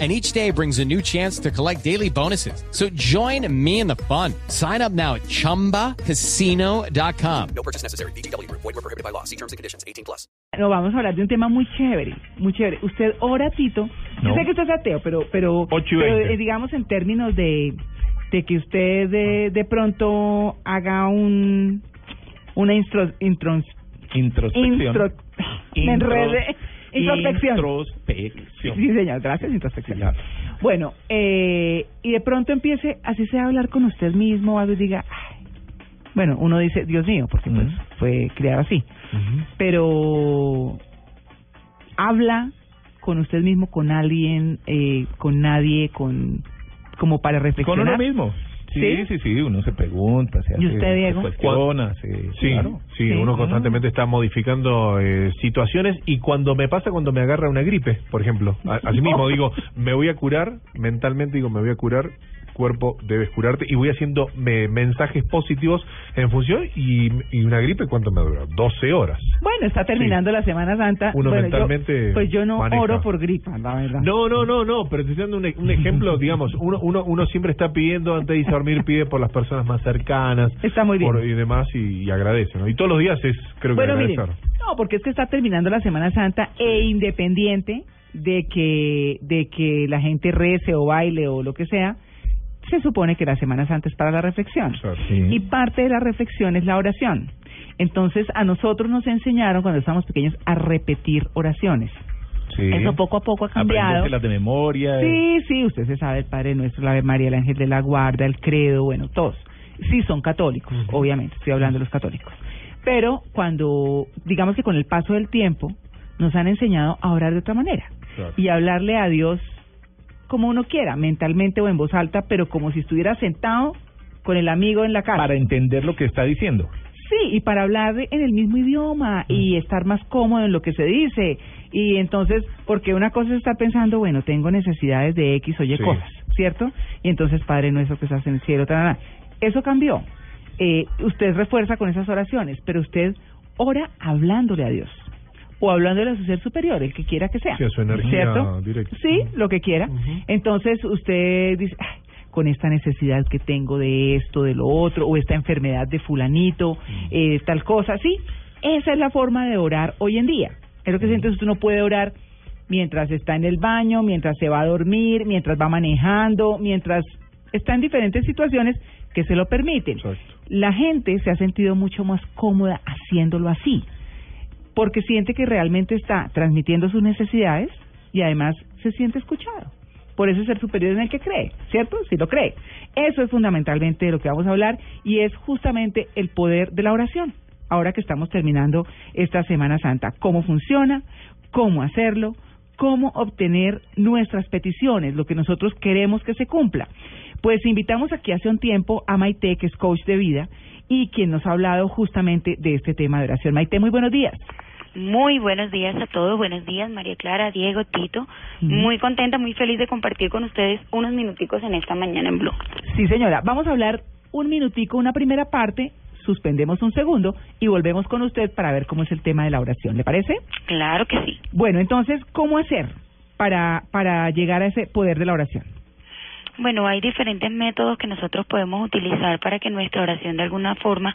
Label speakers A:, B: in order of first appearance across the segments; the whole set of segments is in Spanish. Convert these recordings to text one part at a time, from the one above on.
A: And each day brings a new chance to collect daily bonuses. So join me in the fun. Sign up now at chumbacasino.com.
B: No purchase necessary. BGW. Void were prohibited by law. See terms and conditions. 18 plus.
C: No, vamos a hablar de un tema muy chévere, muy chévere. Usted ora, Tito. Yo
D: No.
C: sé que usted es ateo, pero, pero, pero, eh, digamos en términos de, de que usted de, de pronto haga un una instro, intros-
D: Introspección.
C: instro- me
D: Intro-
C: enredé. Introspección.
D: Introspección.
C: Sí, señor, gracias, introspección. Bueno, eh, y de pronto empiece, así sea, a hablar con usted mismo, algo y diga, "Ay". bueno, uno dice, Dios mío, porque pues fue criado así, pero habla con usted mismo, con alguien, eh, con nadie, con como para
D: Con
C: reflexionar.
D: uno mismo. Sí,
C: ¿Sí?
D: sí, uno se pregunta, se
C: ¿Y
D: hace,
C: usted, Diego?
D: se cuestiona, se,
E: Sí,
D: claro.
E: sí,
C: Sí.
E: uno constantemente está modificando eh, situaciones y cuando me pasa cuando me agarra una gripe, por ejemplo, a- así mismo digo, me voy a curar, mentalmente digo, me voy a curar, cuerpo debes curarte y voy haciendo me- mensajes positivos en función y, y una gripe cuánto me dura, 12 horas.
C: Bueno, está terminando la Semana Santa.
E: Uno
C: Bueno, yo-
E: mentalmente
C: pues yo no
E: maneja.
C: oro por gripa, la verdad.
E: No, no, no, no, pero te estoy dando un, un ejemplo, digamos, uno, uno, uno siempre está pidiendo antes de irse a dormir, pide por las personas más cercanas
C: Está muy bien.
E: por- y demás y, y agradece, ¿no? Y todos los días es, creo que
C: Bueno, miren,
E: agradecer.
C: no, porque es que está terminando la Semana Santa e independiente de que de que la gente rece o baile o lo que sea, se supone que la Semana Santa es para la reflexión.
D: Sí.
C: Y parte de la reflexión es la oración. Entonces, a nosotros nos enseñaron cuando estábamos pequeños a repetir oraciones.
D: Sí.
C: Eso poco a poco ha cambiado.
D: Aprendérselas de memoria.
C: Sí, sí, usted se sabe el Padre Nuestro, la Ave María, el Ángel de la Guarda, el Credo, bueno, todos. Sí, son católicos, obviamente, estoy hablando de los católicos. Pero cuando, digamos que con el paso del tiempo, nos han enseñado a orar de otra manera
E: Claro.
C: y hablarle a Dios como uno quiera, mentalmente o en voz alta, pero como si estuviera sentado con el amigo en la casa.
D: Para entender lo que está diciendo.
C: Sí, y para hablar en el mismo idioma y estar más cómodo en lo que se dice. Y entonces, porque una cosa es estar pensando, bueno, tengo necesidades de X o Y
E: Sí.
C: cosas, ¿cierto? Y entonces, Padre nuestro que estás en el cielo, tarara. eso cambió. Eh, usted refuerza con esas oraciones, pero usted ora hablándole a Dios o hablándole a su ser superior, el que quiera que sea.
E: Sí, su energía
C: ¿cierto?
E: directa.
C: Sí, lo que quiera. Entonces usted dice, "Ay, con esta necesidad que tengo de esto, de lo otro, o esta enfermedad de fulanito, eh, tal cosa, sí. Esa es la forma de orar hoy en día. Es lo que siento, usted no puede orar mientras está en el baño, mientras se va a dormir, mientras va manejando, mientras está en diferentes situaciones que se lo permiten.
E: Exacto.
C: La gente se ha sentido mucho más cómoda haciéndolo así, porque siente que realmente está transmitiendo sus necesidades y además se siente escuchado. Por eso es el superior en el que cree, ¿cierto? Si lo cree. Eso es fundamentalmente de lo que vamos a hablar y es justamente el poder de la oración. Ahora que estamos terminando esta Semana Santa, cómo funciona, cómo hacerlo, cómo obtener nuestras peticiones, lo que nosotros queremos que se cumpla. Pues invitamos aquí hace un tiempo a Maite, que es coach de vida, y quien nos ha hablado justamente de este tema de oración. Maite, muy buenos días.
F: Muy buenos días a todos, buenos días María Clara, Diego, Tito. Muy contenta, muy feliz de compartir con ustedes unos minuticos en esta mañana en Blue.
C: Sí, señora. Vamos a hablar un minutico, una primera parte, suspendemos un segundo y volvemos con usted para ver cómo es el tema de la oración. ¿Le parece?
F: Claro que sí.
C: Bueno, entonces, ¿cómo hacer para, para llegar a ese poder de la oración?
F: Bueno, hay diferentes métodos que nosotros podemos utilizar para que nuestra oración de alguna forma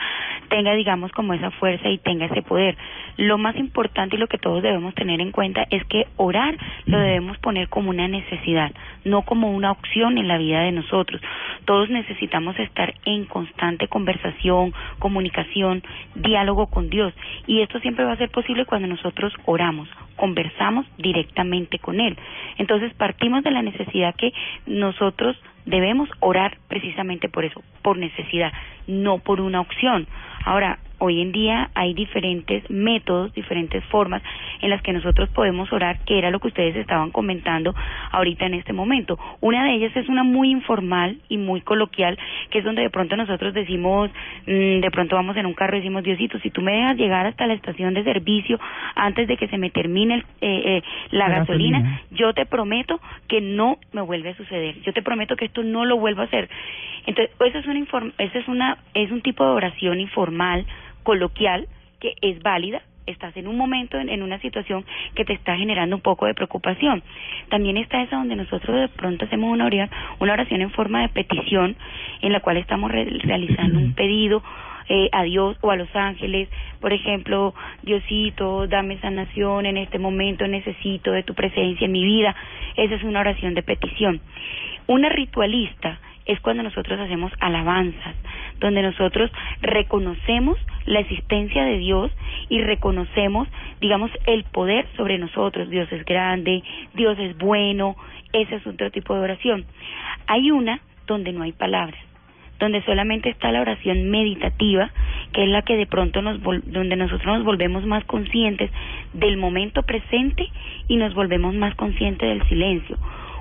F: tenga, digamos, como esa fuerza y tenga ese poder. Lo más importante y lo que todos debemos tener en cuenta es que orar lo debemos poner como una necesidad, no como una opción en la vida de nosotros. Todos necesitamos estar en constante conversación, comunicación, diálogo con Dios. Y esto siempre va a ser posible cuando nosotros oramos, conversamos directamente con Él. Entonces partimos de la necesidad que nosotros debemos orar precisamente por eso, por necesidad, no por una opción. Ahora, hoy en día hay diferentes métodos, diferentes formas en las que nosotros podemos orar, que era lo que ustedes estaban comentando ahorita en este momento. Una de ellas es una muy informal y muy coloquial, que es donde de pronto nosotros decimos, mm, de pronto vamos en un carro y decimos, Diosito, si tú me dejas llegar hasta la estación de servicio antes de que se me termine el- eh, eh, la,
C: La
F: gasolina,
C: gasolina.
F: yo te prometo que no me vuelve a suceder. Yo te prometo que esto no lo vuelvo a hacer. Entonces, eso es una inform- esa es una es un tipo de oración informal, coloquial que es válida. Estás en un momento, en, una situación que te está generando un poco de preocupación. También está esa donde nosotros de pronto hacemos una oración, una oración en forma de petición, en la cual estamos re- realizando un pedido eh, a Dios o a los ángeles, por ejemplo, Diosito, dame sanación en este momento, necesito de tu presencia en mi vida. Esa es una oración de petición. Una ritualista es cuando nosotros hacemos alabanzas, donde nosotros reconocemos la existencia de Dios y reconocemos, digamos, el poder sobre nosotros. Dios es grande, Dios es bueno, ese es otro tipo de oración. Hay una donde no hay palabras donde solamente está la oración meditativa, que es la que de pronto nos donde nosotros nos volvemos más conscientes del momento presente y nos volvemos más conscientes del silencio.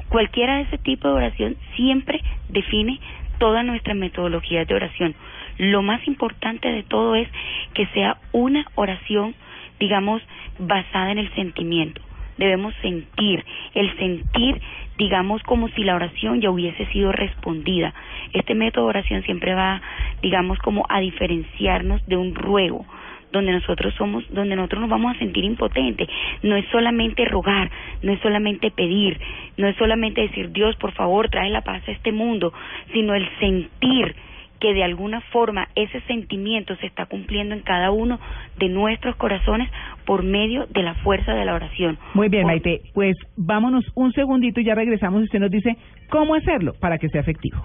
F: Cualquiera de ese tipo de oración siempre define toda nuestra metodología de oración. Lo más importante de todo es que sea una oración, digamos, basada en el sentimiento. Debemos sentir, el sentir, digamos, como si la oración ya hubiese sido respondida. Este método de oración siempre va, digamos, como a diferenciarnos de un ruego donde nosotros somos, donde nosotros nos vamos a sentir impotentes. No es solamente rogar, no es solamente pedir, no es solamente decir Dios, por favor, trae la paz a este mundo, sino el sentir que de alguna forma ese sentimiento se está cumpliendo en cada uno de nuestros corazones por medio de la fuerza de la oración.
C: Muy bien, Maite. Pues vámonos un segundito y ya regresamos y usted nos dice cómo hacerlo para que sea efectivo.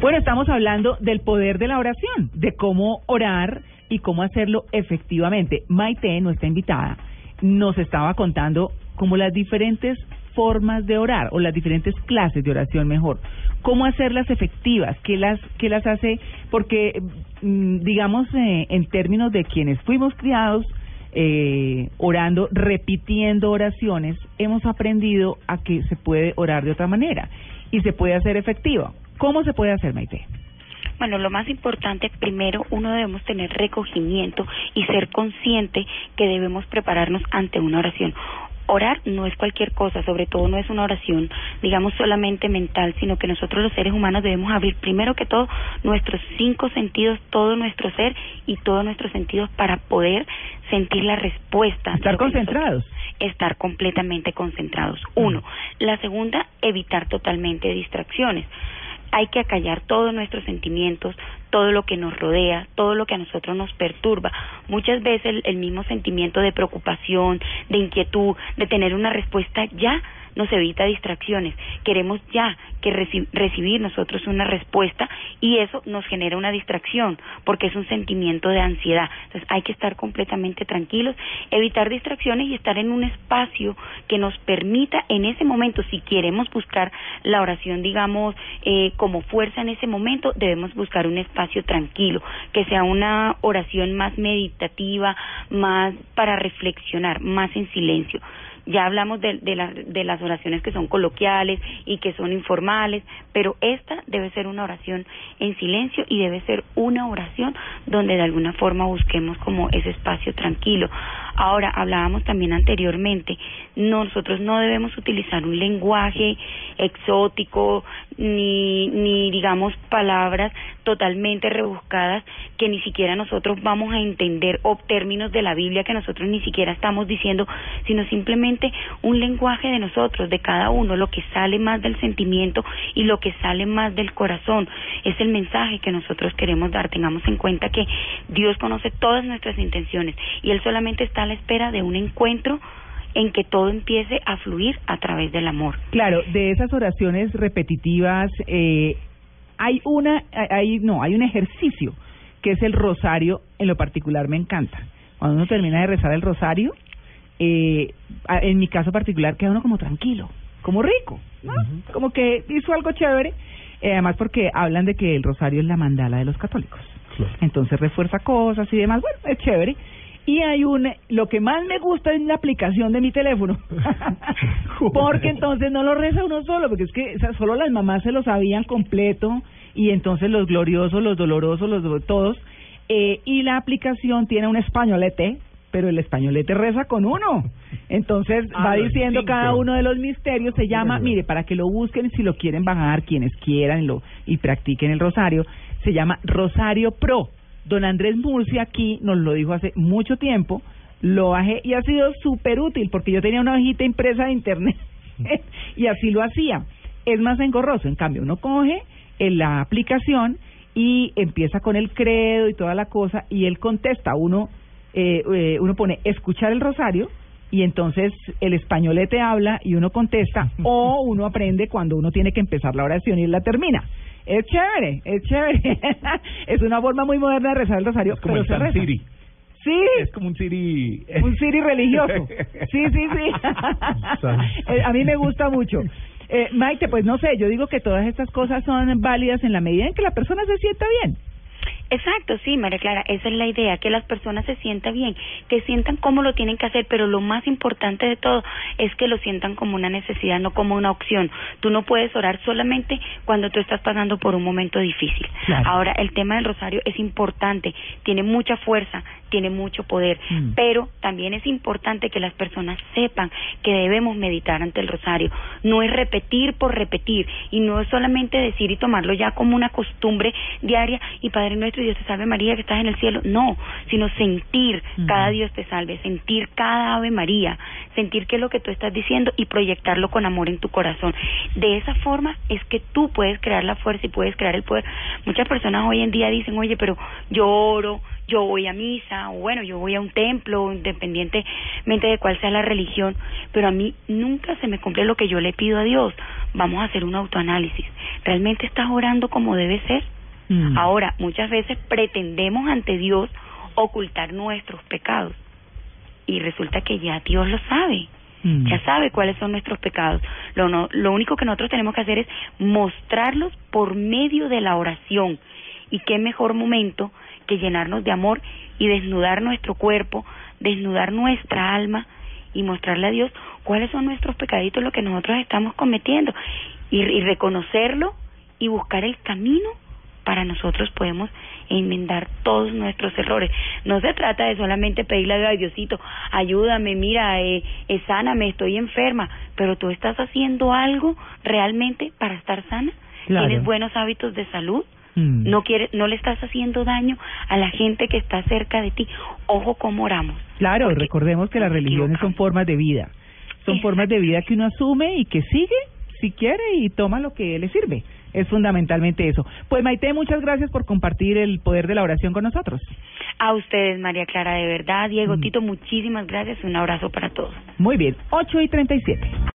C: Bueno, estamos hablando del poder de la oración, de cómo orar y cómo hacerlo efectivamente. Maite, nuestra invitada, nos estaba contando como las diferentes formas de orar o las diferentes clases de oración mejor. Cómo hacerlas efectivas, qué las, qué las hace, porque mm, digamos eh, en términos de quienes fuimos criados eh, orando, repitiendo oraciones, hemos aprendido a que se puede orar de otra manera y se puede hacer efectiva. ¿Cómo se puede hacer, Maite?
F: Bueno, lo más importante, primero, uno debemos tener recogimiento y ser consciente que debemos prepararnos ante una oración. Orar no es cualquier cosa, sobre todo no es una oración, digamos, solamente mental, sino que nosotros los seres humanos debemos abrir primero que todo nuestros cinco sentidos, todo nuestro ser y todos nuestros sentidos para poder sentir la respuesta.
C: Estar concentrados.
F: estar completamente concentrados. Uno. La segunda, evitar totalmente distracciones. Hay que acallar todos nuestros sentimientos, todo lo que nos rodea, todo lo que a nosotros nos perturba. Muchas veces el, el mismo sentimiento de preocupación, de inquietud, de tener una respuesta ya nos evita distracciones. Queremos ya que reci- recibir nosotros una respuesta y eso nos genera una distracción porque es un sentimiento de ansiedad. Entonces hay que estar completamente tranquilos, evitar distracciones y estar en un espacio que nos permita en ese momento, si queremos buscar la oración, digamos, eh, como fuerza en ese momento, debemos buscar un espacio tranquilo, que sea una oración más meditativa, más para reflexionar, más en silencio. Ya hablamos de, de, la- de las oraciones que son coloquiales y que son informales, pero esta debe ser una oración en silencio y debe ser una oración donde de alguna forma busquemos como ese espacio tranquilo. Ahora, hablábamos también anteriormente, nosotros no debemos utilizar un lenguaje exótico ni, ni digamos palabras totalmente rebuscadas que ni siquiera nosotros vamos a entender o términos de la Biblia que nosotros ni siquiera estamos diciendo, sino simplemente un lenguaje de nosotros, de cada uno, lo que sale más del sentimiento y lo que sale más del corazón. Es el mensaje que nosotros queremos dar. Tengamos en cuenta que Dios conoce todas nuestras intenciones y Él solamente está a la espera de un encuentro en que todo empiece a fluir a través del amor.
C: Claro, de esas oraciones repetitivas, eh, hay una, hay, no, hay un ejercicio que es el rosario, en lo particular me encanta. Cuando uno termina de rezar el rosario, eh, en mi caso particular queda uno como tranquilo, como rico, ¿no? Como que hizo algo chévere, eh, además porque hablan de que el rosario es la mandala de los católicos.
E: Claro.
C: Entonces refuerza cosas y demás, bueno, es chévere. Y hay un, lo que más me gusta es la aplicación de mi teléfono. porque entonces no lo reza uno solo, porque es que o sea, solo las mamás se lo sabían completo y entonces los gloriosos, los dolorosos, los do- todos. Eh, y la aplicación tiene un españolete, pero el españolete reza con uno. Entonces
D: Ah,
C: va diciendo cada uno de los misterios, se llama, mire, para que lo busquen si lo quieren bajar, quienes quieran lo, y practiquen el rosario, se llama Rosario Pro. Don Andrés Murcia aquí nos lo dijo hace mucho tiempo, lo bajé y ha sido súper útil porque yo tenía una hojita impresa de internet y así lo hacía. Es más engorroso, en cambio, uno coge en la aplicación y empieza con el credo y toda la cosa y él contesta, uno, eh, eh, uno pone escuchar el rosario y entonces el españolete habla y uno contesta o uno aprende cuando uno tiene que empezar la oración y la termina. Es chévere, es chévere. es una forma muy moderna de rezar el rosario,
D: Es como
C: pero
D: el
C: se.
D: Siri.
C: Sí,
D: Es como un Siri.
C: un Siri religioso. Sí, sí, sí. Eh, A mí me gusta mucho. Eh, Maite, pues no sé, yo digo que todas estas cosas son válidas en la medida en que la persona se sienta bien.
F: Exacto, sí, María Clara, esa es la idea, que las personas se sientan bien, que sientan cómo lo tienen que hacer, pero lo más importante de todo es que lo sientan como una necesidad, no como una opción. Tú no puedes orar solamente cuando tú estás pasando por un momento difícil.
C: Claro.
F: Ahora, el tema del rosario es importante, tiene mucha fuerza, tiene mucho poder,
C: Mm.
F: pero también es importante que las personas sepan que debemos meditar ante el rosario. No es repetir por repetir y no es solamente decir y tomarlo ya como una costumbre diaria y Padre nuestro y Dios te salve María que estás en el cielo. No, sino sentir
C: Ujú.
F: cada Dios te salve, sentir cada Ave María, sentir qué es lo que tú estás diciendo y proyectarlo con amor en tu corazón. De esa forma es que tú puedes crear la fuerza y puedes crear el poder. Muchas personas hoy en día dicen, oye, pero yo oro, yo voy a misa, o bueno, yo voy a un templo, independientemente de cuál sea la religión, pero a mí nunca se me cumple lo que yo le pido a Dios. Vamos a hacer un autoanálisis. ¿Realmente estás orando como debe ser?
C: Mm.
F: Ahora, muchas veces pretendemos ante Dios ocultar nuestros pecados y resulta que ya Dios lo sabe.
C: Mm.
F: Ya sabe cuáles son nuestros pecados. Lo, no, lo único que nosotros tenemos que hacer es mostrarlos por medio de la oración. Y qué mejor momento que llenarnos de amor y desnudar nuestro cuerpo, desnudar nuestra alma y mostrarle a Dios cuáles son nuestros pecaditos, lo que nosotros estamos cometiendo. Y, y reconocerlo y buscar el camino para nosotros podemos enmendar todos nuestros errores. No se trata de solamente pedirle a Dios, "Ay, Diosito, ayúdame, mira, eh, eh, sáname, estoy enferma, pero tú estás haciendo algo realmente para estar sana.
C: Claro.
F: Tienes buenos hábitos de salud.
C: Mm.
F: No quieres, no le estás haciendo daño a la gente que está cerca de ti. Ojo cómo oramos.
C: Claro, recordemos que las religiones son formas de vida. Son formas de vida que uno asume y que sigue si quiere y toma lo que le sirve. Es fundamentalmente eso. Pues Maite, muchas gracias por compartir el poder de la oración con nosotros.
F: A ustedes, María Clara, de verdad. Diego,
C: Mm.
F: Tito, muchísimas gracias. Un abrazo para todos.
C: Muy bien, 8 y 37.